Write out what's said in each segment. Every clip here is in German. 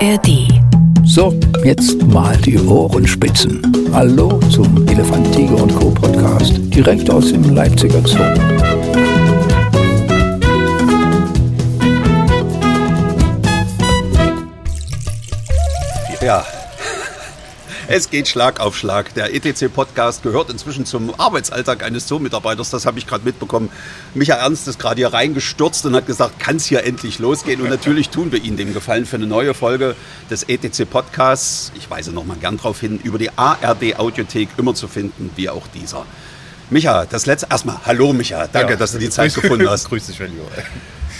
ARD. So, jetzt mal die Ohrenspitzen. Hallo zum Elefant, Tiger und Co. Podcast, direkt aus dem Leipziger Zoo. Ja, es geht Schlag auf Schlag. Der ETC-Podcast gehört inzwischen zum Arbeitsalltag eines Zoo-Mitarbeiters. Das habe ich gerade mitbekommen. Michael Ernst ist gerade hier reingestürzt und hat gesagt, kann es hier endlich losgehen? Und natürlich tun wir Ihnen den Gefallen für eine neue Folge des ETC-Podcasts. Ich weise noch mal gern darauf hin, über die ARD-Audiothek immer zu finden, wie auch dieser. Micha, das letzte, erstmal, hallo Micha, danke, Ja. dass du die Zeit gefunden hast. Grüß dich, mein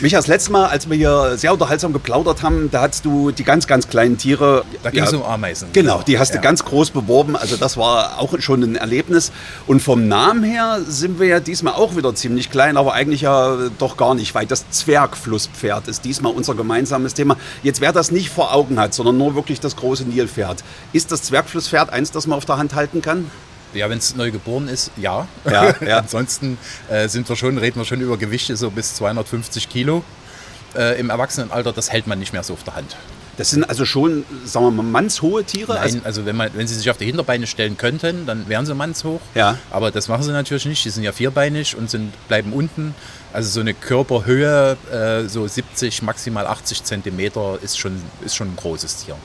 Micha, das letzte Mal, als wir hier sehr unterhaltsam geplaudert haben, da hattest du die ganz, ganz kleinen Tiere. Da ging es um Ameisen. Genau, die hast du Ja. ganz groß beworben. Also das war auch schon ein Erlebnis. Und vom Namen her sind wir ja diesmal auch wieder ziemlich klein, aber eigentlich ja doch gar nicht weit. Das Zwergflusspferd ist diesmal unser gemeinsames Thema. Jetzt wer das nicht vor Augen hat, sondern nur wirklich das große Nilpferd. Ist das Zwergflusspferd eins, das man auf der Hand halten kann? Ja, wenn es neu geboren ist, ja. Ja, ja. Ansonsten äh, sind wir schon, reden wir schon über Gewichte so bis 250 Kilo. Äh, Im Erwachsenenalter, das hält man nicht mehr so auf der Hand. Das sind also schon, sagen wir mal, mannshohe Tiere. Nein, also wenn, man, wenn sie sich auf die Hinterbeine stellen könnten, dann wären sie mannshoch. Ja. Aber das machen sie natürlich nicht. Die sind ja vierbeinig und sind, bleiben unten. Also so eine Körperhöhe, äh, so 70, maximal 80 Zentimeter, ist schon, ist schon ein großes Tier.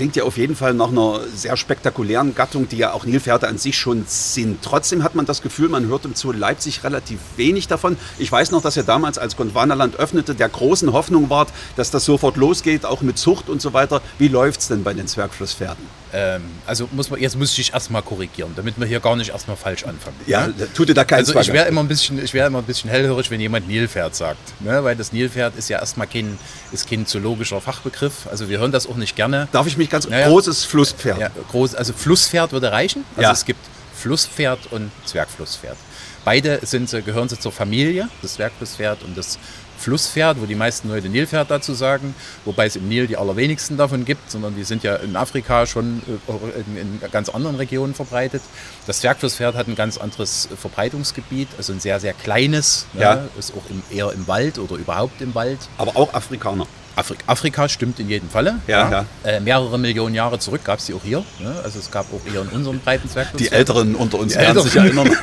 Klingt ja auf jeden Fall nach einer sehr spektakulären Gattung, die ja auch Nilpferde an sich schon sind. Trotzdem hat man das Gefühl, man hört im Zoo Leipzig relativ wenig davon. Ich weiß noch, dass ihr damals, als Gondwanaland öffnete, der großen Hoffnung wart, dass das sofort losgeht, auch mit Zucht und so weiter. Wie läuft es denn bei den Zwergflusspferden? Ähm, also muss man, jetzt muss ich erstmal korrigieren, damit wir hier gar nicht erstmal falsch anfangen. Ja, ne? tut dir da keinen Also ich wäre immer ein bisschen, ich wäre immer ein bisschen hellhörig, wenn jemand Nilpferd sagt, ne? weil das Nilpferd ist ja erstmal kein, ist kein zoologischer Fachbegriff. Also wir hören das auch nicht gerne. Darf ich mich ganz Ja, ja. großes Flusspferd? Ja, groß, also Flusspferd würde reichen. Also Ja. es gibt Flusspferd und Zwergflusspferd. Beide sind, sie- gehören sie zur Familie, das Zwergflusspferd und das Flusspferd, wo die meisten Leute Nilpferd dazu sagen, wobei es im Nil die allerwenigsten davon gibt, sondern die sind ja in Afrika schon äh, in, ganz anderen Regionen verbreitet. Das Zwergflusspferd hat ein ganz anderes Verbreitungsgebiet, also ein sehr, sehr kleines, Ja. ne, ist auch im, eher im Wald oder überhaupt im Wald. Aber auch Afrikaner. Afri Afrika stimmt in jedem Falle. Ja, Äh, mehrere Millionen Jahre zurück gab es die auch hier. Ne? Also es gab auch hier in unserem breiten Zwergfluss. Die Älteren unter uns Die werden sich erinnern.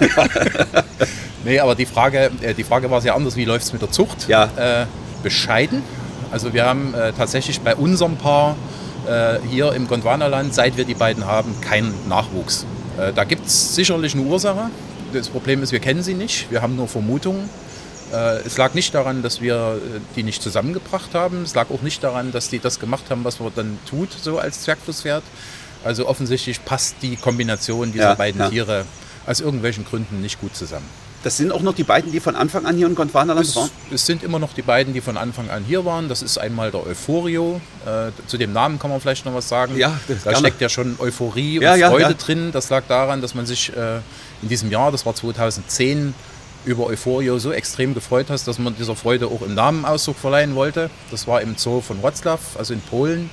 Nee, aber die Frage, äh, die Frage war sehr anders. Wie läuft es mit der Zucht? Ja. Äh, bescheiden. Also wir haben äh, tatsächlich bei unserem Paar äh, hier im Gondwanaland, seit wir die beiden haben, keinen Nachwuchs. Äh, da gibt es sicherlich eine Ursache. Das Problem ist, wir kennen sie nicht. Wir haben nur Vermutungen. Äh, es lag nicht daran, dass wir äh, die nicht zusammengebracht haben. Es lag auch nicht daran, dass die das gemacht haben, was man dann tut, so als Zwergflusspferd. Also offensichtlich passt die Kombination dieser Ja, beiden ja. Tiere aus irgendwelchen Gründen nicht gut zusammen. Das sind auch noch die beiden, die von Anfang an hier in Gondwanaland waren? es sind immer noch die beiden, die von Anfang an hier waren. Das ist einmal der Euphorio. Äh, zu dem Namen kann man vielleicht noch was sagen. Ja, da gerne. steckt ja schon Euphorie und ja, Freude drin. Das lag daran, dass man sich äh, in diesem Jahr, das war 2010, über Euphorio so extrem gefreut hat, dass man dieser Freude auch im Namen Ausdruck verleihen wollte. Das war im Zoo von Wroclaw, also in Polen.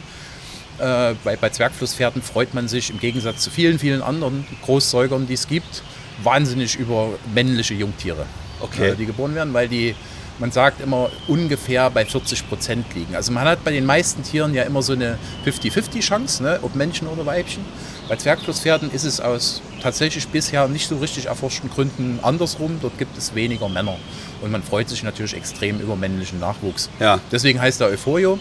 Äh, bei, bei Zwergflusspferden freut man sich im Gegensatz zu vielen, vielen anderen Großsäugern, die es gibt, wahnsinnig über männliche Jungtiere, Okay. äh, die geboren werden, weil die, man sagt immer, ungefähr bei 40 Prozent liegen. Also man hat bei den meisten Tieren ja immer so eine 50-50 Chance, ne, ob Männchen oder Weibchen. Bei Zwergflusspferden ist es aus tatsächlich bisher nicht so richtig erforschten Gründen andersrum. Dort gibt es weniger Männer. Und man freut sich natürlich extrem über männlichen Nachwuchs. Ja. Deswegen heißt er Euphorio.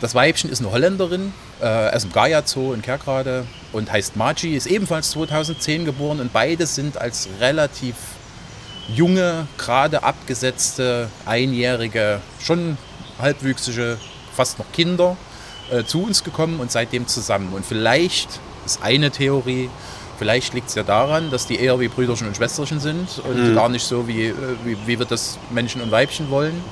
Das Weibchen ist eine Holländerin, äh, aus dem Gaia Zoo in Kerkrade und heißt Magi, ist ebenfalls 2010 geboren und beide sind als relativ junge, gerade abgesetzte, einjährige, schon halbwüchsige, fast noch Kinder äh, zu uns gekommen und seitdem zusammen. Und vielleicht ist eine Theorie, vielleicht liegt es ja daran, dass die eher wie Brüderchen und Schwesterchen sind und gar nicht so, wie, äh, wie, wie wir das Männchen und Weibchen wollen.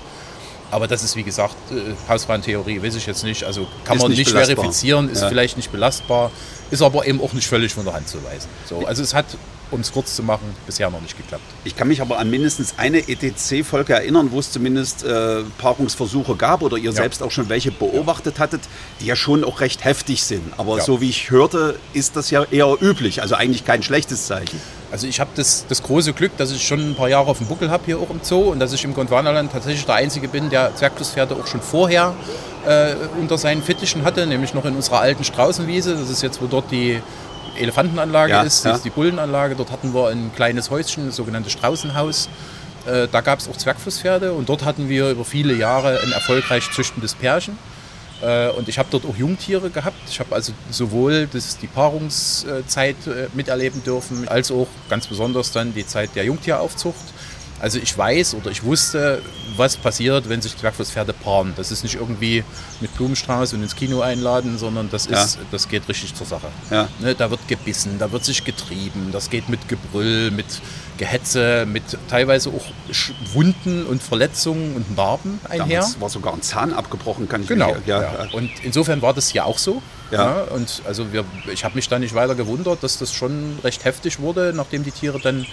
Aber das ist, wie gesagt, äh, Hausfrauentheorie, weiß ich jetzt nicht. Also kann Ist man nicht nicht, verifizieren, ist Ja. vielleicht nicht belastbar, ist aber eben auch nicht völlig von der Hand zu weisen. So, also es hat, um es kurz zu machen, bisher noch nicht geklappt. Ich kann mich aber an mindestens eine ETC-Folge erinnern, wo es zumindest äh, Paarungsversuche gab oder ihr selbst auch schon welche beobachtet hattet, die ja schon auch recht heftig sind. Aber Ja. so wie ich hörte, ist das ja eher üblich, also eigentlich kein schlechtes Zeichen. Also ich habe das, das große Glück, dass ich schon ein paar Jahre auf dem Buckel habe hier auch im Zoo und dass ich im Gondwanaland tatsächlich der Einzige bin, der Zwergflusspferde auch schon vorher äh, unter seinen Fittichen hatte, nämlich noch in unserer alten Straußenwiese. Das ist jetzt, wo dort die Elefantenanlage Ja, ist, ja. das ist die Bullenanlage. Dort hatten wir ein kleines Häuschen, das sogenannte Straußenhaus. Äh, da gab es auch Zwergflusspferde und dort hatten wir über viele Jahre ein erfolgreich züchtendes Pärchen. Äh, Und ich habe dort auch Jungtiere gehabt. Ich habe also sowohl das, die Paarungszeit äh, miterleben dürfen, als auch ganz besonders dann die Zeit der Jungtieraufzucht. Also ich weiß oder ich wusste, was passiert, wenn sich Zwergflusspferde paaren. Das ist nicht irgendwie mit Blumenstrauß und ins Kino einladen, sondern das, ist, Ja. das geht richtig zur Sache. Ja. Ne, da wird gebissen, da wird sich getrieben, das geht mit Gebrüll, mit Gehetze, mit teilweise auch Wunden und Verletzungen und Narben einher. Damals war sogar ein Zahn abgebrochen, kann ich Genau. mich ja, ja. Und insofern war das hier auch so. Ja. und also wir, ich habe mich da nicht weiter gewundert, dass das schon recht heftig wurde, nachdem die Tiere dann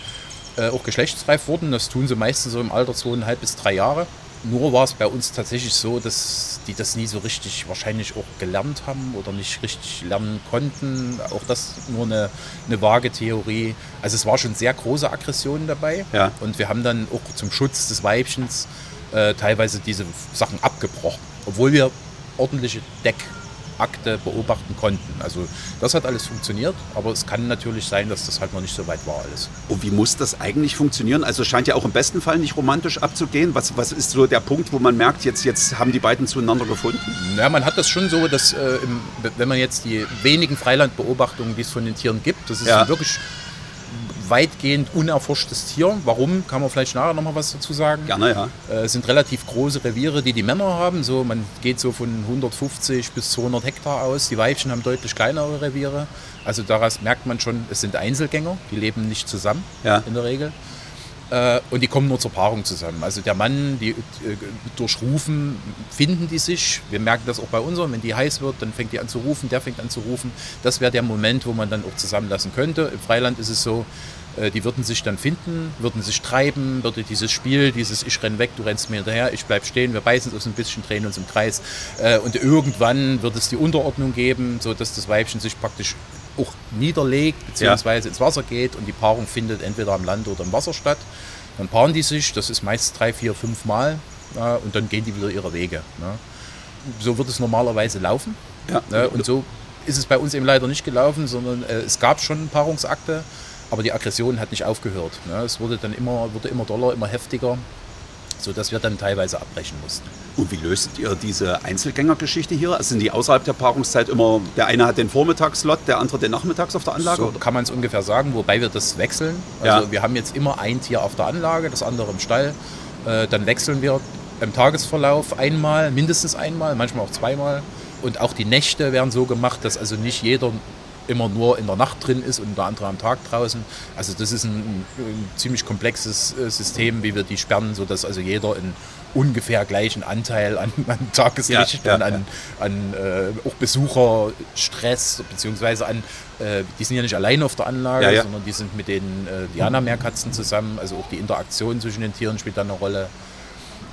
äh, auch geschlechtsreif wurden. Das tun sie meistens so im Alter zweieinhalb bis drei Jahre. Nur war es bei uns tatsächlich so, dass die das nie so richtig wahrscheinlich auch gelernt haben oder nicht richtig lernen konnten. Auch das nur eine, eine vage Theorie. Also es war schon sehr große Aggression dabei. Ja. Und wir haben dann auch zum Schutz des Weibchens äh, teilweise diese Sachen abgebrochen, obwohl wir ordentliche Deckakte beobachten konnten. Also das hat alles funktioniert, aber es kann natürlich sein, dass das halt noch nicht so weit war alles. Und wie muss das eigentlich funktionieren? Also es scheint ja auch im besten Fall nicht romantisch abzugehen. Was, was ist so der Punkt, wo man merkt, jetzt, jetzt haben die beiden zueinander gefunden? Ja, man hat das schon so, dass äh, im, wenn man jetzt die wenigen Freilandbeobachtungen, die es von den Tieren gibt, das ist Ja. wirklich weitgehend unerforschtes Tier. Warum, kann man vielleicht nachher nochmal was dazu sagen. Gerne, ja. Äh, Es sind relativ große Reviere, die die Männer haben. So, man geht so von 150 bis 200 Hektar aus. Die Weibchen haben deutlich kleinere Reviere. Also daraus merkt man schon, es sind Einzelgänger, die leben nicht zusammen Ja. in der Regel. Äh, Und die kommen nur zur Paarung zusammen. Also der Mann, die äh, durch Rufen finden die sich. Wir merken das auch bei unseren. Wenn die heiß wird, dann fängt die an zu rufen, der fängt an zu rufen. Das wäre der Moment, wo man dann auch zusammenlassen könnte. Im Freiland ist es so, äh, die würden sich dann finden, würden sich treiben, würde dieses Spiel, dieses Ich renn weg, du rennst mir hinterher, ich bleib stehen, wir beißen uns ein bisschen, drehen uns im Kreis. Äh, Und irgendwann wird es die Unterordnung geben, sodass das Weibchen sich praktisch auch niederlegt, beziehungsweise ins Wasser geht und die Paarung findet entweder am Land oder im Wasser statt. Dann paaren die sich, das ist meist drei, vier, fünf Mal ja, und dann gehen die wieder ihre Wege. Ne. So wird es normalerweise laufen. Ja. Ne, und so ist es bei uns eben leider nicht gelaufen, sondern äh, es gab schon Paarungsakte, aber die Aggression hat nicht aufgehört. Ne. Es wurde dann immer, wurde immer doller, immer heftiger, sodass wir dann teilweise abbrechen mussten. Und wie löst ihr diese Einzelgängergeschichte hier? Also sind die außerhalb der Paarungszeit immer, der eine hat den Vormittagslot, der andere den Nachmittags auf der Anlage? So oder? kann man es ungefähr sagen, wobei wir das wechseln. Also Ja. wir haben jetzt immer ein Tier auf der Anlage, das andere im Stall. Äh, dann wechseln wir im Tagesverlauf einmal, mindestens einmal, manchmal auch zweimal. Und auch die Nächte werden so gemacht, dass also nicht jeder immer nur in der Nacht drin ist und der andere am Tag draußen. Also das ist ein, ein ziemlich komplexes äh, System, wie wir die sperren, sodass also jeder einen ungefähr gleichen Anteil an, an Tageslicht Ja, ja, und an, an äh, auch Besucherstress, beziehungsweise an, äh, die sind ja nicht alleine auf der Anlage, Ja, ja. sondern die sind mit den äh, Diana-Meerkatzen zusammen, also auch die Interaktion zwischen den Tieren spielt da eine Rolle.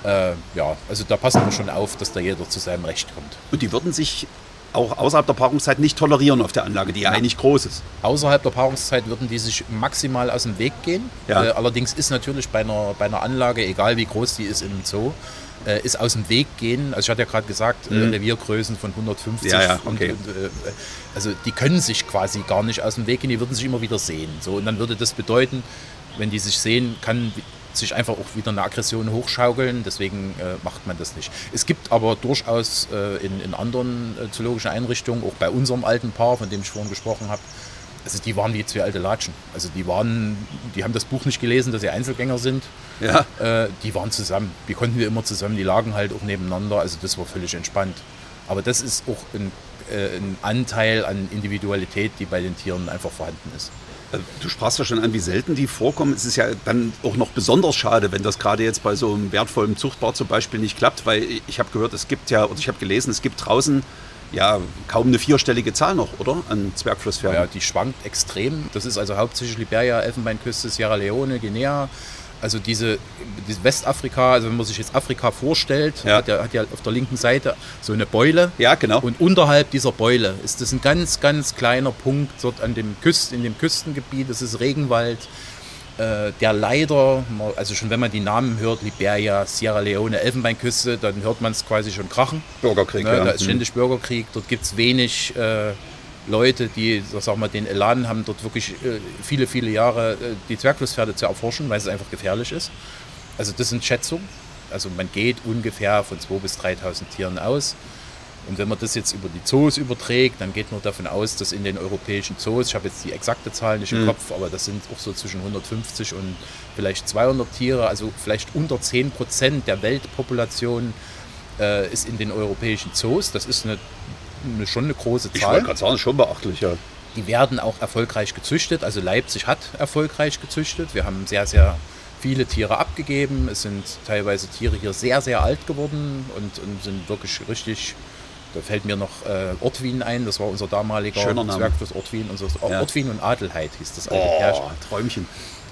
Äh, ja, also da passen wir schon auf, dass da jeder zu seinem Recht kommt. Und die würden sich auch außerhalb der Paarungszeit nicht tolerieren auf der Anlage, die ja Ja. eigentlich groß ist. Außerhalb der Paarungszeit würden die sich maximal aus dem Weg gehen. Ja. Äh, allerdings ist natürlich bei einer, bei einer Anlage, egal wie groß die ist im Zoo, äh, ist aus dem Weg gehen. Also ich hatte ja gerade gesagt, äh, Reviergrößen von 150. Mhm. Ja, ja, okay. und, und, äh, also die können sich quasi gar nicht aus dem Weg gehen, die würden sich immer wieder sehen. So, und dann würde das bedeuten, wenn die sich sehen, kann sich einfach auch wieder eine Aggression hochschaukeln, deswegen äh, macht man das nicht. Es gibt aber durchaus äh, in, in anderen äh, zoologischen Einrichtungen, auch bei unserem alten Paar, von dem ich vorhin gesprochen habe, also die waren wie zwei alte Latschen. Also die waren, die haben das Buch nicht gelesen, dass sie Einzelgänger sind. Ja. Äh, die waren zusammen. Die konnten wir immer zusammen. Die lagen halt auch nebeneinander. Also das war völlig entspannt. Aber das ist auch ein, äh, ein Anteil an Individualität, die bei den Tieren einfach vorhanden ist. Äh, Du sprachst ja schon an, wie selten die vorkommen. Es ist ja dann auch noch besonders schade, wenn das gerade jetzt bei so einem wertvollen Zuchtbar zum Beispiel nicht klappt, weil ich habe gehört, es gibt ja, oder ich habe gelesen, es gibt draußen ja kaum eine vierstellige Zahl noch, oder? An Zwergflusspferden. Ja, die schwankt extrem. Das ist also hauptsächlich Liberia, Elfenbeinküste, Sierra Leone, Guinea. Also diese, diese Westafrika, also wenn man sich jetzt Afrika vorstellt, Ja. hat, ja, hat ja auf der linken Seite so eine Beule. Ja, genau. Und unterhalb dieser Beule ist das ein ganz, ganz kleiner Punkt dort an dem Küst, in dem Küstengebiet. Das ist Regenwald, äh, der leider, also schon wenn man die Namen hört, Liberia, Sierra Leone, Elfenbeinküste, dann hört man es quasi schon krachen. Bürgerkrieg, Ne, ja. Da ist ständig Bürgerkrieg, dort gibt es wenig äh, Leute, die sag mal, den Elan haben, dort wirklich äh, viele, viele Jahre äh, die Zwergflusspferde zu erforschen, weil es einfach gefährlich ist. Also das sind Schätzungen. Also man geht ungefähr von 2.000 bis 3.000 Tieren aus. Und wenn man das jetzt über die Zoos überträgt, dann geht man davon aus, dass in den europäischen Zoos, ich habe jetzt die exakte Zahl nicht im Mhm. Kopf, aber das sind auch so zwischen 150 und vielleicht 200 Tiere, also vielleicht unter 10 Prozent der Weltpopulation äh, ist in den europäischen Zoos. Das ist eine, eine, schon eine große Ich Zahl. wollte gerade sagen, schon beachtlich, ja. Die werden auch erfolgreich gezüchtet. Also Leipzig hat erfolgreich gezüchtet. Wir haben sehr, sehr viele Tiere abgegeben. Es sind teilweise Tiere hier sehr, sehr alt geworden und, und sind wirklich richtig. Da fällt mir noch äh, Ortwin ein, das war unser damaliger Name. Zwergfluss Ortwin. Unser, Ja. Ortwin und Adelheid hieß das alte Pärchen. Oh, Träumchen.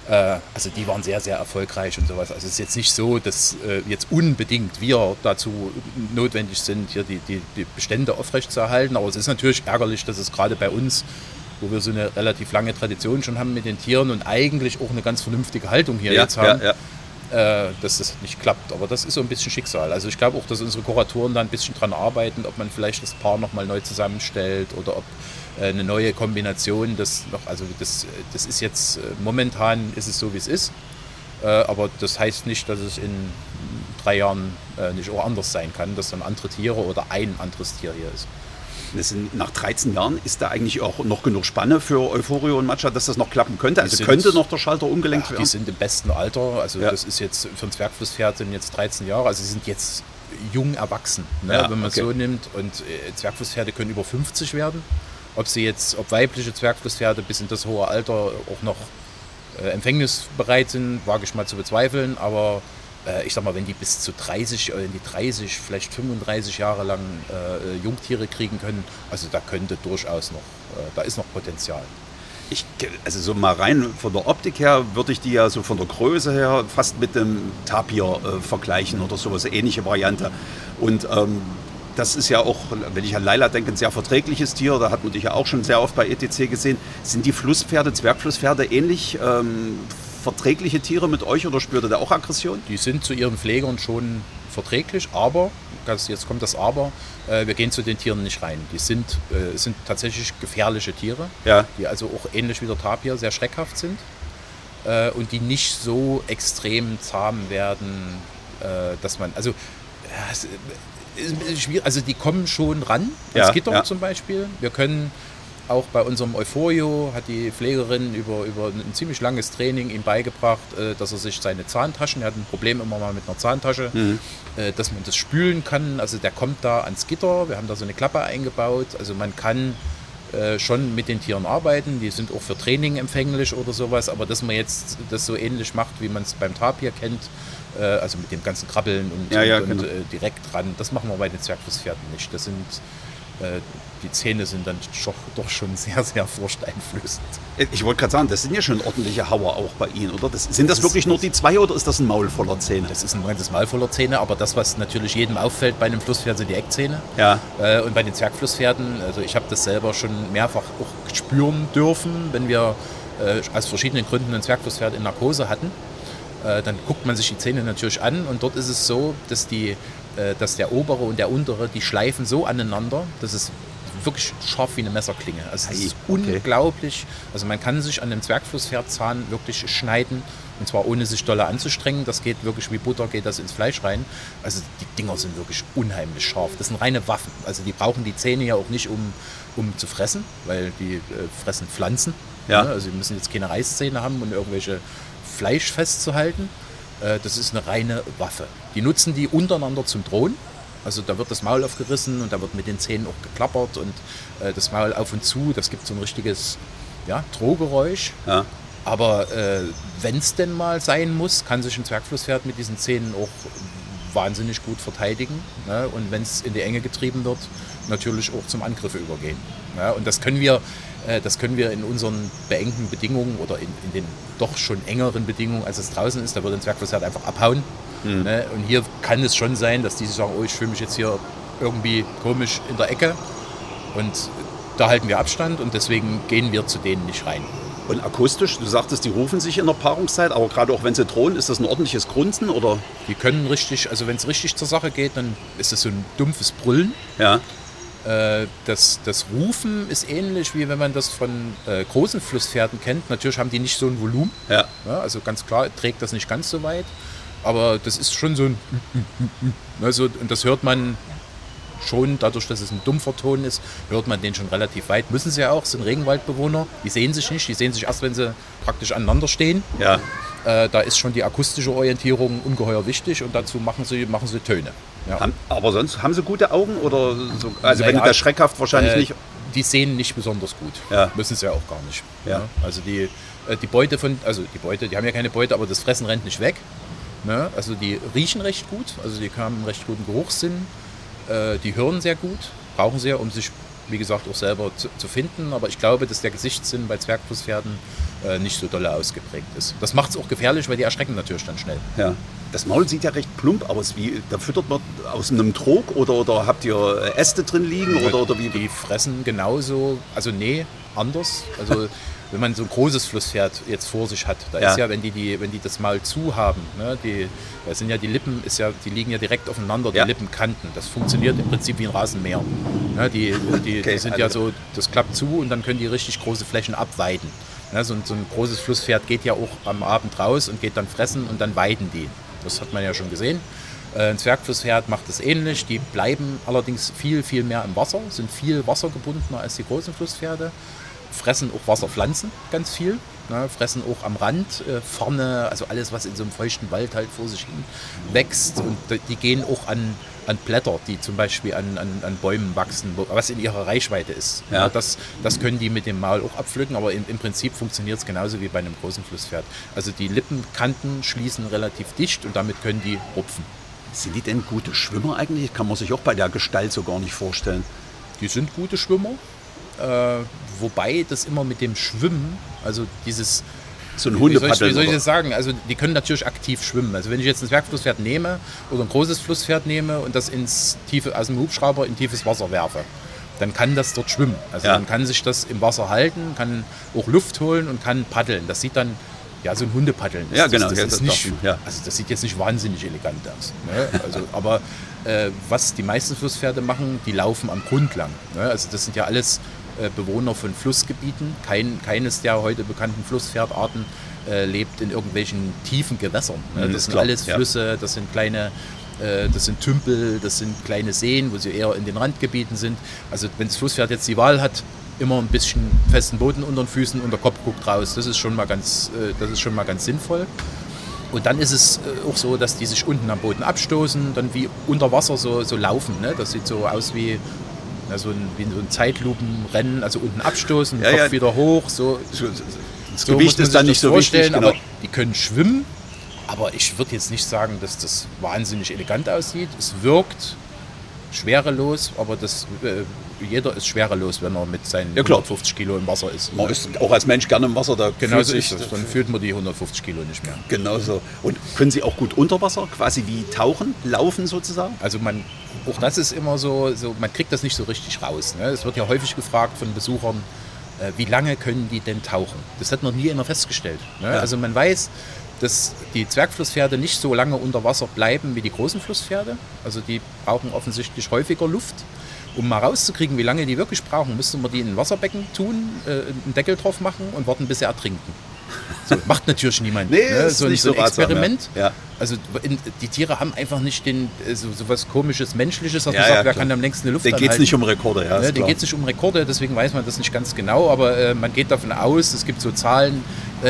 Äh, also die waren sehr, sehr erfolgreich und sowas. Also es ist jetzt nicht so, dass äh, jetzt unbedingt wir dazu notwendig sind, hier die, die, die Bestände aufrechtzuerhalten. Aber es ist natürlich ärgerlich, dass es gerade bei uns, wo wir so eine relativ lange Tradition schon haben mit den Tieren und eigentlich auch eine ganz vernünftige Haltung hier Ja, jetzt haben, ja, ja. äh, dass das nicht klappt. Aber das ist so ein bisschen Schicksal. Also ich glaube auch, dass unsere Kuratoren da ein bisschen dran arbeiten, ob man vielleicht das Paar nochmal neu zusammenstellt oder ob eine neue Kombination, das noch, also das, das ist jetzt, äh, momentan ist es so, wie es ist. Äh, aber das heißt nicht, dass es in drei Jahren äh, nicht auch anders sein kann, dass dann andere Tiere oder ein anderes Tier hier ist. Sind, nach 13 Jahren ist da eigentlich auch noch genug Spanne für Euphorio und Matcha, dass das noch klappen könnte. Also sind- könnte noch der Schalter umgelenkt Ja, werden. die sind im besten Alter. Also Ja. das ist jetzt für ein Zwergflusspferd sind jetzt 13 Jahre. Also sie sind jetzt jung erwachsen, ne, Ja, wenn man es okay. so nimmt. Und äh, Zwergflusspferde können über 50 werden. Ob sie jetzt, ob weibliche Zwergflusspferde bis in das hohe Alter auch noch äh, empfängnisbereit sind, wage ich mal zu bezweifeln. Aber äh, ich sag mal, wenn die bis zu 30, äh, die 30, vielleicht 35 Jahre lang äh, Jungtiere kriegen können, also da könnte durchaus noch, äh, da ist noch Potenzial. Ich, also so mal rein von der Optik her würde ich die ja so von der Größe her fast mit dem Tapir äh, vergleichen oder sowas, ähnliche Variante. Und ähm, das ist ja auch, wenn ich an Laila denke, ein sehr verträgliches Tier. Da hat man dich ja auch schon sehr oft bei ETC gesehen. Sind die Flusspferde, Zwergflusspferde ähnlich ähm, verträgliche Tiere mit euch oder spürt ihr da auch Aggression? Die sind zu ihren Pflegern schon verträglich, aber, jetzt kommt das Aber, äh, wir gehen zu den Tieren nicht rein. Die sind, äh, sind tatsächlich gefährliche Tiere, Ja. die also auch ähnlich wie der Tapir sehr schreckhaft sind äh, und die nicht so extrem zahm werden, äh, dass man, also, schwierig, also die kommen schon ran, ans Ja, Gitter ja. zum Beispiel. Wir können auch bei unserem Euphorio hat die Pflegerin über, über ein ziemlich langes Training ihm beigebracht, äh, dass er sich seine Zahntaschen, er hat ein Problem immer mal mit einer Zahntasche, äh, dass man das spülen kann. Also der kommt da ans Gitter, wir haben da so eine Klappe eingebaut. Also man kann äh, schon mit den Tieren arbeiten, die sind auch für Training empfänglich oder sowas, aber dass man jetzt das so ähnlich macht, wie man es beim Tapir kennt, äh, also mit dem ganzen Krabbeln und, Ja, ja, und, genau. und äh, direkt dran, das machen wir bei den Zwergflusspferden nicht. Das sind äh, die Zähne sind dann doch, schon sehr, sehr furchteinflößend. Ich wollte gerade sagen, das sind ja schon ordentliche Hauer auch bei Ihnen, oder? Das, sind das, Das wirklich nur die zwei oder ist das ein Maul voller Zähne? Das ist ein ganzes Mal voller Zähne, aber das, was natürlich jedem auffällt bei einem Flusspferd, sind die Eckzähne. Ja. Äh, und bei den Zwergflusspferden, also ich habe das selber schon mehrfach auch spüren dürfen, wenn wir äh, aus verschiedenen Gründen ein Zwergflusspferd in Narkose hatten. Äh, dann guckt man sich die Zähne natürlich an und dort ist es so, dass, die, äh, dass der obere und der untere, die schleifen so aneinander, dass es wirklich scharf wie eine Messerklinge. Also Ei, ist okay. unglaublich. Also man kann sich an dem Zwergflusspferdzahn wirklich schneiden und zwar ohne sich dolle anzustrengen. Das geht wirklich wie Butter, geht das ins Fleisch rein. Also die Dinger sind wirklich unheimlich scharf. Das sind reine Waffen. Also die brauchen die Zähne ja auch nicht, um, um zu fressen, weil die äh, fressen Pflanzen. Ja. Ne? Also die müssen jetzt keine Reißzähne haben, um irgendwelche Fleisch festzuhalten. Äh, das ist eine reine Waffe. Die nutzen die untereinander zum Drohen. Also da wird das Maul aufgerissen und da wird mit den Zähnen auch geklappert und äh, das Maul auf und zu. Das gibt so ein richtiges ja, Drohgeräusch. Ja. Aber äh, wenn es denn mal sein muss, kann sich ein Zwergflusspferd mit diesen Zähnen auch wahnsinnig gut verteidigen. Ne? Und wenn es in die Enge getrieben wird, natürlich auch zum Angriffe übergehen. Ne? Und das können wir, äh, das können wir in unseren beengten Bedingungen oder in, in, den doch schon engeren Bedingungen, als es draußen ist, da wird ein Zwergflussherd einfach abhauen. Mhm. Ne? Und hier kann es schon sein, dass die sagen, oh, ich fühle mich jetzt hier irgendwie komisch in der Ecke. Und da halten wir Abstand und deswegen gehen wir zu denen nicht rein. Und akustisch, du sagtest, die rufen sich in der Paarungszeit, aber gerade auch wenn sie drohen, ist das ein ordentliches Grunzen oder? Die können richtig, also wenn es richtig zur Sache geht, dann ist es so ein dumpfes Brüllen. Ja. Äh, das, das Rufen ist ähnlich wie wenn man das von äh, großen Flusspferden kennt. Natürlich haben die nicht so ein Volumen. Ja. ja. Also ganz klar trägt das nicht ganz so weit. Aber das ist schon so ein. Also, und das hört man schon, dadurch, dass es ein dumpfer Ton ist, hört man den schon relativ weit. Müssen sie ja auch, sind Regenwaldbewohner, die sehen sich nicht, die sehen sich erst, wenn sie praktisch aneinander stehen. Ja. Äh, da ist schon die akustische Orientierung ungeheuer wichtig und dazu machen sie, machen sie Töne. Ja. Haben, aber sonst haben sie gute Augen oder so, also wenn das schreckhaft wahrscheinlich äh, nicht. Die sehen nicht besonders gut. Ja. Müssen sie ja auch gar nicht. Ja. Also die, äh, die Beute von, also die Beute, die haben ja keine Beute, aber das Fressen rennt nicht weg. Ne? Also die riechen recht gut, also die haben einen recht guten Geruchssinn. Äh, die hören sehr gut, brauchen sie ja, um sich, wie gesagt, auch selber zu, zu finden. Aber ich glaube, dass der Gesichtssinn bei Zwergflusspferden äh, nicht so doll ausgeprägt ist. Das macht es auch gefährlich, weil die erschrecken natürlich dann schnell. Ja. Das Maul sieht ja recht plump aus. Wie, da füttert man aus einem Trog oder, oder habt ihr Äste drin liegen? Oder, oder wie? Die fressen genauso, also nee, anders. Also wenn man so ein großes Flusspferd jetzt vor sich hat, da ja. ist ja, wenn die, die, wenn die das Maul zu haben, ne, die, da sind ja die Lippen, ist ja, die liegen ja direkt aufeinander, die ja. Lippenkanten. Das funktioniert im Prinzip wie ein Rasenmäher. Ne, die, die, okay, die sind also. ja so, das klappt zu und dann können die richtig große Flächen abweiden. Ne, so, ein, so ein großes Flusspferd geht ja auch am Abend raus und geht dann fressen und dann weiden die. Das hat man ja schon gesehen. Äh, ein Zwergflusspferd macht es ähnlich. Die bleiben allerdings viel, viel mehr im Wasser, sind viel wassergebundener als die großen Flusspferde fressen auch Wasserpflanzen ganz viel. Ne, fressen auch am Rand, äh, vorne, also alles, was in so einem feuchten Wald halt vor sich hin wächst. Und die gehen auch an, an Blätter, die zum Beispiel an, an, an Bäumen wachsen, was in ihrer Reichweite ist. Ja. das, das können die mit dem Maul auch abpflücken, aber im, im Prinzip funktioniert es genauso wie bei einem großen Flusspferd. Also die Lippenkanten schließen relativ dicht und damit können die rupfen. Sind die denn gute Schwimmer eigentlich? Kann man sich auch bei der Gestalt so gar nicht vorstellen. Die sind gute Schwimmer. Äh, wobei das immer mit dem Schwimmen, also dieses so ein Hundepaddel. Wie soll, ich, wie soll ich das sagen? Also die können natürlich aktiv schwimmen. Also wenn ich jetzt ein Zwergflusspferd nehme oder ein großes Flusspferd nehme und das ins tiefe, aus dem Hubschrauber in tiefes Wasser werfe, dann kann das dort schwimmen. Also ja. dann kann sich das im Wasser halten, kann auch Luft holen und kann paddeln. Das sieht dann ja so ein Hundepaddeln. Ja, genau. Das, das, das ist nicht, ja. Also das sieht jetzt nicht wahnsinnig elegant aus. Ne? Also, aber äh, was die meisten Flusspferde machen, die laufen am Grund lang. Ne? Also das sind ja alles Bewohner von Flussgebieten. Kein, keines der heute bekannten Flusspferdarten äh, lebt in irgendwelchen tiefen Gewässern. Ne? Das, das sind alles Flüsse, ja. das sind kleine äh, das sind Tümpel, das sind kleine Seen, wo sie eher in den Randgebieten sind. Also wenn das Flusspferd jetzt die Wahl hat, immer ein bisschen festen Boden unter den Füßen und der Kopf guckt raus. Das ist schon mal ganz, das ist schon mal ganz sinnvoll. Und dann ist es auch so, dass die sich unten am Boden abstoßen, dann wie unter Wasser so, so laufen. Ne? Das sieht so aus wie, so ein, wie so ein Zeitlupenrennen, also unten abstoßen, ja, Kopf ja. wieder hoch. So, das so Gewicht ist dann nicht so wichtig. Genau. Aber die können schwimmen, aber ich würde jetzt nicht sagen, dass das wahnsinnig elegant aussieht. Es wirkt schwerelos, aber das, äh, jeder ist schwerelos, wenn er mit seinen ja, 150 Kilo im Wasser ist. Man ist auch als Mensch gerne im Wasser, da genau so ist das. Dann fühlt man die 150 Kilo nicht mehr. Genau so. Und können Sie auch gut unter Wasser, quasi wie tauchen, laufen sozusagen? Also man, auch das ist immer so, so man kriegt das nicht so richtig raus. Ne? Es wird ja häufig gefragt von Besuchern, äh, wie lange können die denn tauchen? Das hat noch nie immer festgestellt. Ne? Ja. Also man weiß, dass die Zwergflusspferde nicht so lange unter Wasser bleiben wie die großen Flusspferde. Also die brauchen offensichtlich häufiger Luft. Um mal rauszukriegen, wie lange die wirklich brauchen, müsste man die in ein Wasserbecken tun, äh, einen Deckel drauf machen und warten, bis sie ertrinken. So, macht natürlich niemand. nee, ne? so, ein, so ein Experiment. Ja. Also in, die Tiere haben einfach nicht den, äh, so, so was komisches, menschliches, dass ja, man sagt, ja, wer kann am längsten eine Luft Den geht es nicht um Rekorde, ja. Ne, den geht es nicht um Rekorde, deswegen weiß man das nicht ganz genau, aber äh, man geht davon aus, es gibt so Zahlen,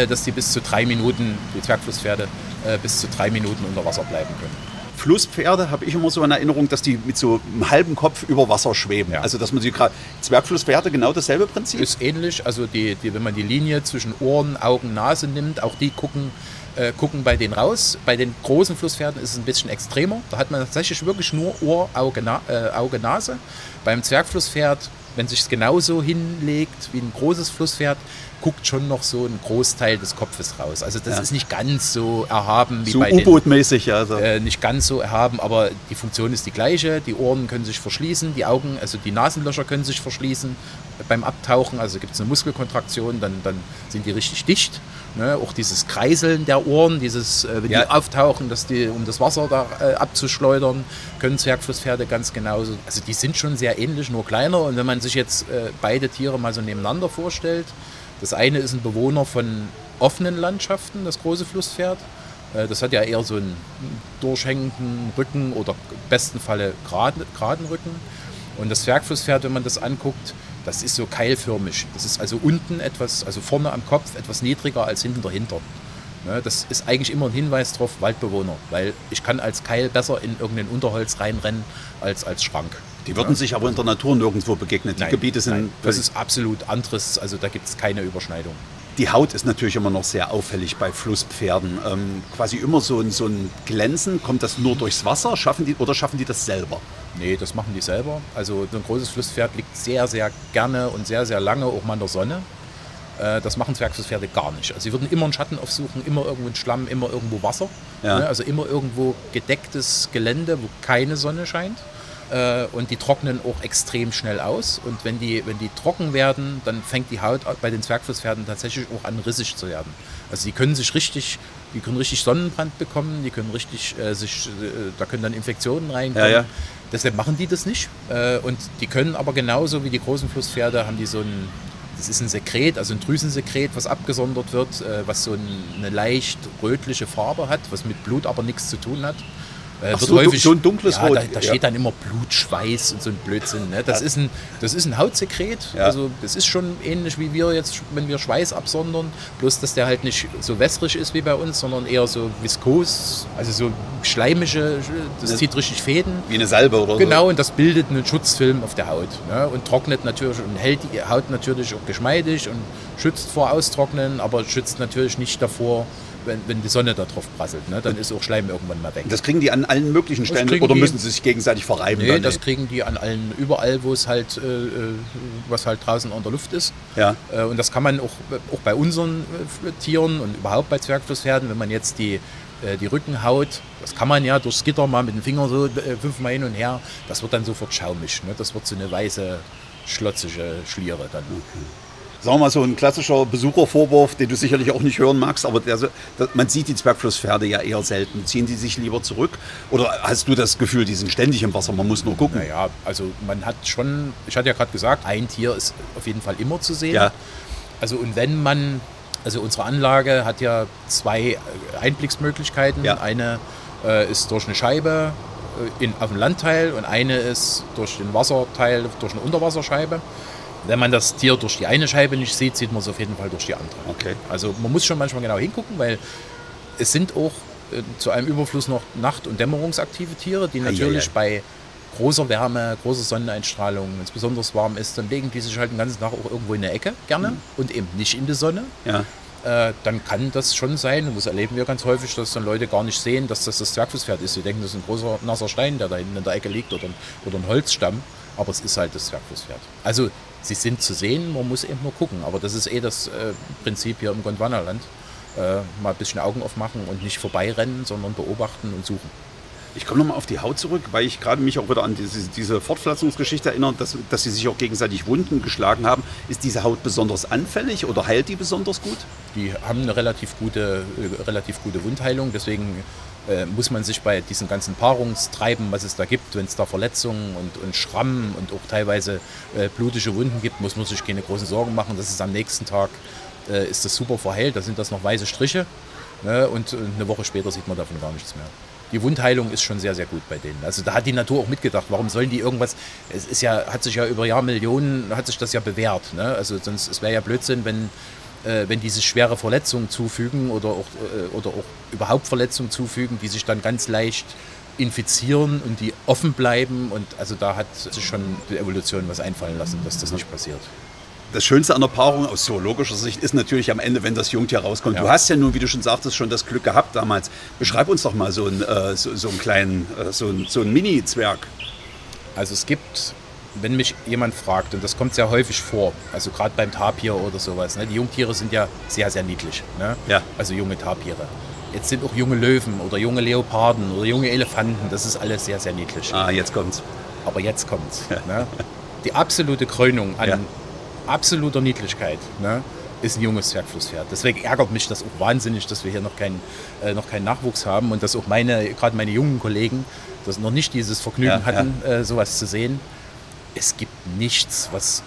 dass die bis zu drei Minuten, die Zwergflusspferde, äh, bis zu drei Minuten unter Wasser bleiben können. Flusspferde habe ich immer so in Erinnerung, dass die mit so einem halben Kopf über Wasser schweben. Ja. Also dass man sie gerade Zwergflusspferde genau dasselbe Prinzip. Ist ähnlich. Also die, die, wenn man die Linie zwischen Ohren, Augen, Nase nimmt, auch die gucken äh, gucken bei denen raus. Bei den großen Flusspferden ist es ein bisschen extremer. Da hat man tatsächlich wirklich nur Ohr, Auge, Na äh, Auge Nase. Beim Zwergflusspferd, wenn sich es genauso hinlegt wie ein großes Flusspferd, guckt schon noch so ein Großteil des Kopfes raus. Also das Ja. ist nicht ganz so erhaben wie So bei U-Boot-mäßig, ja. So. äh, nicht ganz so erhaben, aber die Funktion ist die gleiche. Die Ohren können sich verschließen, die Augen, also die Nasenlöcher können sich verschließen beim Abtauchen. Also gibt es eine Muskelkontraktion, dann, dann sind die richtig dicht. Ne? Auch dieses Kreiseln der Ohren, dieses, äh, wenn Ja. die auftauchen, dass die, um das Wasser da äh, abzuschleudern, können Zwergflusspferde ganz genauso. Also die sind schon sehr ähnlich, nur kleiner. Und wenn man sich jetzt äh, beide Tiere mal so nebeneinander vorstellt, das eine ist ein Bewohner von offenen Landschaften, das große Flusspferd. Äh, Das hat ja eher so einen durchhängenden Rücken oder im besten Falle gerade- geraden Rücken. Und das Zwergflusspferd, wenn man das anguckt, das ist so keilförmig. Das ist also unten etwas, also vorne am Kopf etwas niedriger als hinten dahinter. Ne, Das ist eigentlich immer ein Hinweis drauf, Waldbewohner, weil ich kann als Keil besser in irgendein Unterholz reinrennen als als Schrank. Die würden sich aber in der Natur nirgendwo begegnen. Die Nein, Gebiete sind. nein, das ist absolut anderes, also da gibt es keine Überschneidung. Die Haut ist natürlich immer noch sehr auffällig bei Flusspferden. Ähm, quasi immer so ein, so ein Glänzen. Kommt das nur durchs Wasser? Schaffen die, oder schaffen die das selber? Nee, das machen die selber. Also so ein großes Flusspferd liegt sehr, sehr gerne und sehr, sehr lange auch mal in der Sonne. Äh, Das machen Zwergflusspferde gar nicht. Also sie würden immer einen Schatten aufsuchen, immer irgendwo einen Schlamm, immer irgendwo Wasser. Ja. Ne? Also immer irgendwo gedecktes Gelände, wo keine Sonne scheint. Äh, Und die trocknen auch extrem schnell aus. Und wenn die, wenn die trocken werden, dann fängt die Haut bei den Zwergflusspferden tatsächlich auch an, rissig zu werden. Also die können sich richtig, die können richtig Sonnenbrand bekommen, die können richtig äh, sich, äh, da können dann Infektionen reinkommen. Ja, ja. Deshalb machen die das nicht. Äh, Und die können aber genauso wie die großen Flusspferde, haben die so ein, das ist ein Sekret, also ein Drüsensekret, was abgesondert wird, äh, was so ein- eine leicht rötliche Farbe hat, was mit Blut aber nichts zu tun hat. Äh, so, du- so ein dunkles ja, Rot, Da, da ja. steht dann immer Blutschweiß und so ein Blödsinn. Ne? Das, ist ein, das ist ein Hautsekret. Ja. Also das ist schon ähnlich wie wir jetzt, wenn wir Schweiß absondern. Bloß, dass der halt nicht so wässrig ist wie bei uns, sondern eher so viskos, also so schleimische, das Ja. zieht richtig Fäden. Wie eine Salbe oder Genau, und das bildet einen Schutzfilm auf der Haut. Ne? Und trocknet natürlich und hält die Haut natürlich auch geschmeidig und schützt vor Austrocknen, aber schützt natürlich nicht davor, wenn, wenn die Sonne da drauf prasselt. Ne? Dann ist auch Schleim irgendwann mal weg. Das kriegen die an allen möglichen Stellen oder die- müssen sie sich gegenseitig verreiben? Nee, dann? das kriegen die an allen, überall, wo es halt, äh, äh, was halt draußen an der Luft ist. Ja. Äh, und das kann man auch, auch bei unseren äh, Tieren und überhaupt bei Zwergflusspferden, wenn man jetzt die, äh, die Rückenhaut, das kann man ja durchs Gitter mal mit dem Finger so fünfmal hin und her, das wird dann sofort schaumig. Ne? Das wird so eine weiße, schlotzige Schliere dann. Sagen wir mal so ein klassischer Besuchervorwurf, den du sicherlich auch nicht hören magst, aber der, das, man sieht die Zwergflusspferde ja eher selten. Ziehen die sich lieber zurück? Oder hast du das Gefühl, die sind ständig im Wasser, man muss nur gucken? Naja, also man hat schon, ich hatte ja gerade gesagt, ein Tier ist auf jeden Fall immer zu sehen. Ja. Also und wenn man, also unsere Anlage hat ja zwei äh, Einblicksmöglichkeiten. Ja. Eine äh, ist durch eine Scheibe äh, in, auf dem Landteil und eine ist durch den Wasserteil, durch eine Unterwasserscheibe. Wenn man das Tier durch die eine Scheibe nicht sieht, sieht man es auf jeden Fall durch die andere. Okay. Also man muss schon manchmal genau hingucken, weil es sind auch äh, zu einem Überfluss noch nacht- und dämmerungsaktive Tiere, die natürlich ei. bei großer Wärme, großer Sonneneinstrahlung, wenn es besonders warm ist, dann legen die sich halt den ganzen Tag auch irgendwo in der Ecke gerne Mhm. und eben nicht in die Sonne. Ja. Äh, dann kann das schon sein, und das erleben wir ganz häufig, dass dann Leute gar nicht sehen, dass das das Zwergflusspferd ist. Sie denken, das ist ein großer nasser Stein, der da hinten in der Ecke liegt oder oder ein Holzstamm, aber es ist halt das Zwergflusspferd. Also sie sind zu sehen, man muss eben nur gucken, aber das ist eh das äh, Prinzip hier im Gondwanaland. Äh, mal ein bisschen Augen aufmachen und nicht vorbeirennen, sondern beobachten und suchen. Ich komme nochmal auf die Haut zurück, weil ich gerade mich auch wieder an diese, diese Fortpflanzungsgeschichte erinnere, dass, dass sie sich auch gegenseitig Wunden geschlagen haben. Ist diese Haut besonders anfällig oder heilt die besonders gut? Die haben eine relativ gute, äh, relativ gute Wundheilung, deswegen äh, muss man sich bei diesen ganzen Paarungstreiben, was es da gibt, wenn es da Verletzungen und, und Schrammen und auch teilweise äh, blutige Wunden gibt, muss man sich keine großen Sorgen machen. Das ist am nächsten Tag, äh, ist das super verheilt, da sind das noch weiße Striche ne? und, und eine Woche später sieht man davon gar nichts mehr. Die Wundheilung ist schon sehr, sehr gut bei denen. Also da hat die Natur auch mitgedacht. Warum sollen die irgendwas? Es ist ja, hat sich ja über Jahrmillionen, hat sich das ja bewährt. Ne? Also sonst, es wäre ja Blödsinn, wenn, äh, wenn die sich schwere Verletzungen zufügen oder auch, äh, oder auch überhaupt Verletzungen zufügen, die sich dann ganz leicht infizieren und die offen bleiben. Und also da hat sich schon die Evolution was einfallen lassen, dass das nicht passiert. das Schönste an der Paarung aus zoologischer Sicht ist natürlich am Ende, wenn das Jungtier rauskommt. Ja. Du hast ja nun, wie du schon sagtest, schon das Glück gehabt damals. Beschreib uns doch mal so einen, äh, so, so einen kleinen, äh, so, einen- so einen Mini-Zwerg. Also es gibt, wenn mich jemand fragt, und das kommt sehr häufig vor, also gerade beim Tapir oder sowas, ne, die Jungtiere sind ja sehr, sehr niedlich. Ne? Ja. Also junge Tapire. Jetzt sind auch junge Löwen oder junge Leoparden oder junge Elefanten, das ist alles sehr, sehr niedlich. Ah, jetzt kommt's. Aber jetzt kommt's. Ne? Die absolute Krönung an Ja. absoluter Niedlichkeit ne? ist ein junges Zwergflusspferd. Deswegen ärgert mich das auch wahnsinnig, dass wir hier noch keinen äh, noch keinen Nachwuchs haben und dass auch meine, gerade meine jungen Kollegen, das noch nicht dieses Vergnügen Ja, hatten, Äh, sowas zu sehen. Es gibt nichts, was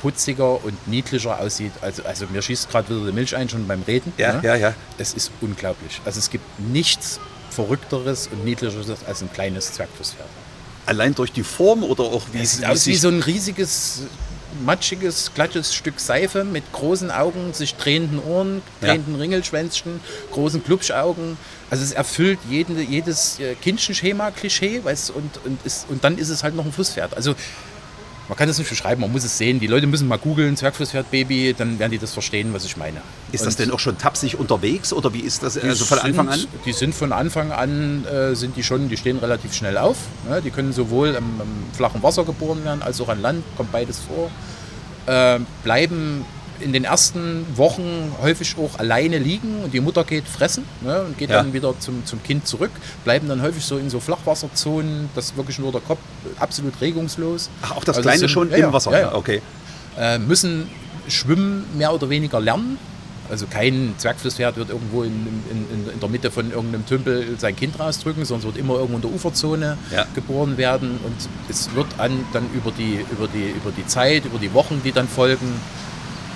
putziger und niedlicher aussieht. Also, also mir schießt gerade wieder die Milch ein, schon beim Reden. Ja, ne? ja, ja. Es ist unglaublich. Also es gibt nichts Verrückteres und Niedlicheres als ein kleines Zwergflusspferd. Allein durch die Form oder auch wie Es es sieht aus wie so ein riesiges, matschiges, glattes Stück Seife mit großen Augen, sich drehenden Ohren, Ja. drehenden Ringelschwänzchen, großen Klubschaugen. Also es erfüllt jeden, jedes äh, Kindchenschema, Klischee, weißt, und, und, ist, und dann ist es halt noch ein Flusspferd. Also man kann das nicht beschreiben, man muss es sehen. Die Leute müssen mal googeln, Zwergflusspferd-Baby, dann werden die das verstehen, was ich meine. Ist das Und denn auch schon tapsig unterwegs oder wie ist das die also von Anfang an? sind, Die sind von Anfang an, äh, sind die schon, die stehen relativ schnell auf. Ne? Die können sowohl im, im flachen Wasser geboren werden, als auch an Land, kommt beides vor. Äh, bleiben in den ersten Wochen häufig auch alleine liegen und die Mutter geht fressen ne? und geht Ja. dann wieder zum, zum Kind zurück. Bleiben dann häufig so in so Flachwasserzonen, das wirklich nur der Kopf absolut regungslos. Ach, auch das Also Kleine sind- schon ja, im Wasser. ja, ja Okay. äh, müssen Schwimmen mehr oder weniger lernen. Also kein Zwergflusspferd wird irgendwo in, in, in, in der Mitte von irgendeinem Tümpel sein Kind rausdrücken, sondern es wird immer irgendwo in der Uferzone Ja. geboren werden. Und es wird an, dann über die, über, die, über die Zeit, über die Wochen, die dann folgen,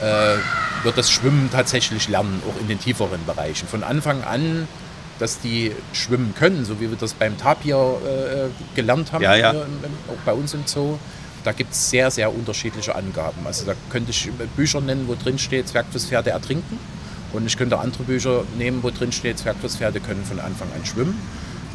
äh, wird das Schwimmen tatsächlich lernen, auch in den tieferen Bereichen. Von Anfang an, dass die schwimmen können, so wie wir das beim Tapir äh, gelernt haben, Ja, ja. hier im, im, auch bei uns im Zoo. Da gibt es sehr, sehr unterschiedliche Angaben. Also da könnte ich Bücher nennen, wo drin steht, Zwergflusspferde ertrinken. Und ich könnte andere Bücher nehmen, wo drin steht, Zwergflusspferde können von Anfang an schwimmen.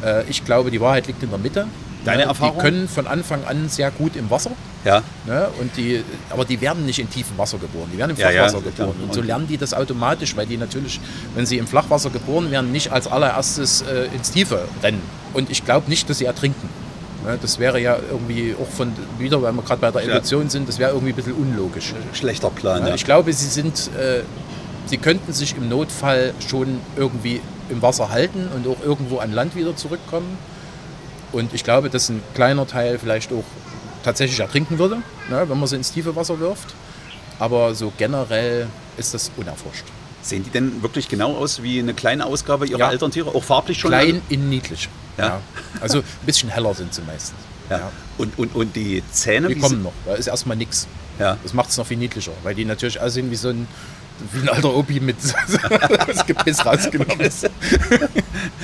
Äh, ich glaube, die Wahrheit liegt in der Mitte. Deine Äh, Erfahrung? Die können von Anfang an sehr gut im Wasser. Ja. Ne? Und die, aber die werden nicht in tiefem Wasser geboren, die werden im Ja, ja, Flachwasser klar. geboren. Und so lernen die das automatisch, weil die natürlich, wenn sie im Flachwasser geboren werden, nicht als allererstes äh, ins Tiefe rennen. Und ich glaube nicht, dass sie ertrinken. Ne? Das wäre ja irgendwie auch von, wieder, weil wir gerade bei der Ja. Evolution sind, das wäre irgendwie ein bisschen unlogisch. Schlechter Plan. Ja, Ja. Ich glaube, sie sind, äh, sie könnten sich im Notfall schon irgendwie im Wasser halten und auch irgendwo an Land wieder zurückkommen. Und ich glaube, dass ein kleiner Teil vielleicht auch tatsächlich ertrinken würde, ne, wenn man sie ins tiefe Wasser wirft. Aber so generell ist das unerforscht. Sehen die denn wirklich genau aus wie eine kleine Ausgabe ihrer Ja. Elterntiere? Auch farblich schon? Klein in niedlich. Ja. Also ein bisschen heller sind sie meistens. Ja. Und, und, und die Zähne? Die kommen noch. Da ist erstmal nichts. Ja. Das macht es noch viel niedlicher, weil die natürlich aussehen wie so ein, wie ein alter Opi mit das Gebiss rausgenommen ist.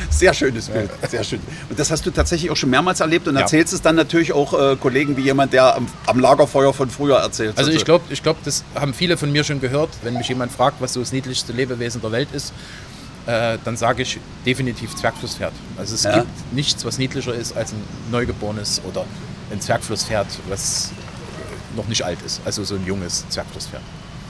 Sehr schönes Bild, sehr schön. Und das hast du tatsächlich auch schon mehrmals erlebt und Ja. erzählst es dann natürlich auch äh, Kollegen wie jemand, der am, am Lagerfeuer von früher erzählt. Also ich glaube, ich glaub, das haben viele von mir schon gehört. Wenn mich jemand fragt, was so das niedlichste Lebewesen der Welt ist, äh, dann sage ich definitiv Zwergflusspferd. Also es Ja. gibt nichts, was niedlicher ist als ein Neugeborenes oder ein Zwergflusspferd, was noch nicht alt ist. Also so ein junges Zwergflusspferd.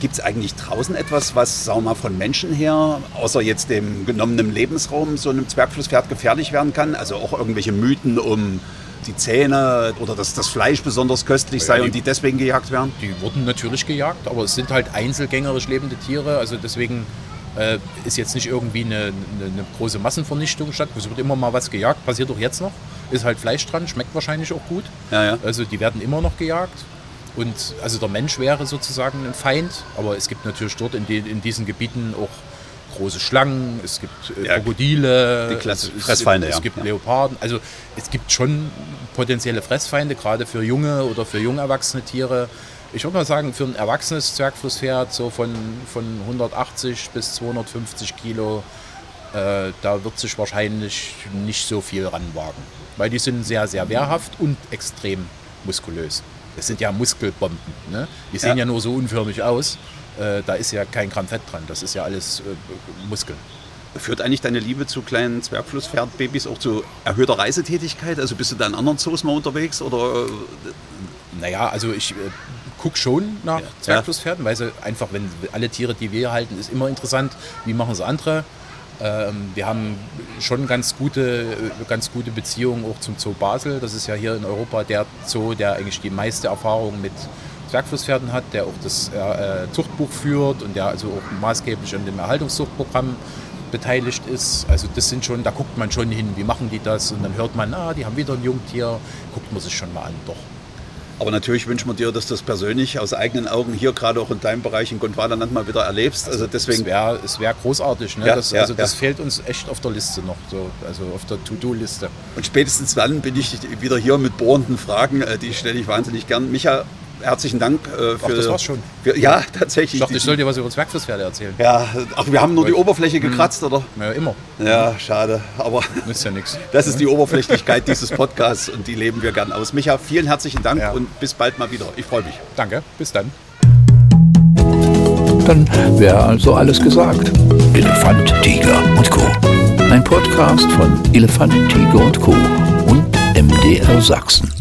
Gibt es eigentlich draußen etwas, was, sagen wir mal, von Menschen her, außer jetzt dem genommenen Lebensraum, so einem Zwergflusspferd gefährlich werden kann? Also auch irgendwelche Mythen um die Zähne oder dass das Fleisch besonders köstlich sei Ja, die- und die deswegen gejagt werden? Die wurden natürlich gejagt, aber es sind halt einzelgängerisch lebende Tiere. Also deswegen äh, ist jetzt nicht irgendwie eine, eine, eine große Massenvernichtung statt. Es wird immer mal was gejagt, passiert auch jetzt noch. Ist halt Fleisch dran, schmeckt wahrscheinlich auch gut. Ja, ja. Also die werden immer noch gejagt. Und also der Mensch wäre sozusagen ein Feind, aber es gibt natürlich dort in, den, in diesen Gebieten auch große Schlangen, es gibt äh, Ja, Krokodile, die Klasse- es, es, Fressfeinde, es ja. gibt Ja. Leoparden. Also es gibt schon potenzielle Fressfeinde, gerade für junge oder für jung erwachsene Tiere. Ich würde mal sagen, für ein erwachsenes Zwergflusspferd so von, von 180 bis 250 Kilo, äh, da wird sich wahrscheinlich nicht so viel ranwagen. Weil die sind sehr, sehr wehrhaft und extrem muskulös. Das sind ja Muskelbomben. Ne? Die sehen Ja. ja. nur so unförmig aus. Äh, da ist ja kein Gramm Fett dran. Das ist ja alles äh, Muskeln. Führt eigentlich deine Liebe zu kleinen Zwergflusspferdbabys auch zu erhöhter Reisetätigkeit? Also bist du da in anderen Zoos mal unterwegs oder äh, Naja, also ich äh, gucke schon nach Zwergflusspferden, weil sie einfach, wenn alle Tiere, die wir halten, ist immer interessant, wie machen es andere. Ähm, wir haben schon ganz gute, ganz gute Beziehungen auch zum Zoo Basel. Das ist ja hier in Europa der Zoo, der eigentlich die meiste Erfahrung mit Zwergflusspferden hat, der auch das äh, Zuchtbuch führt und der also auch maßgeblich an dem Erhaltungszuchtprogramm beteiligt ist. Also das sind schon, da guckt man schon hin, wie machen die das und dann hört man, ah, die haben wieder ein Jungtier, guckt man sich schon mal an, doch. Aber natürlich wünschen wir dir, dass du das persönlich aus eigenen Augen hier gerade auch in deinem Bereich in Gondwanaland mal wieder erlebst. Also, deswegen. Es wäre wär großartig. Ne? Ja, das, ja, also das ja. fehlt uns echt auf der Liste noch, so, also auf der To-Do-Liste. Und spätestens dann bin ich wieder hier mit bohrenden Fragen, äh, die stelle ich wahnsinnig gern. Micha, herzlichen Dank äh, für. Ach, das war's schon. Für, ja, tatsächlich. Ich dachte, ich soll dir was über Zwergflusspferde erzählen. Ja, ach, wir haben nur die Oberfläche hm. gekratzt, oder? Ja, immer. Ja, schade. Aber. Nützt ja nichts. Das ist die Oberflächlichkeit dieses Podcasts und die leben wir gern aus. Micha, vielen herzlichen Dank ja. und bis bald mal wieder. Ich freue mich. Danke, bis dann. Dann wäre also alles gesagt. Elefant, Tiger und Co. Ein Podcast von Elefant, Tiger und Co. und MDR Sachsen.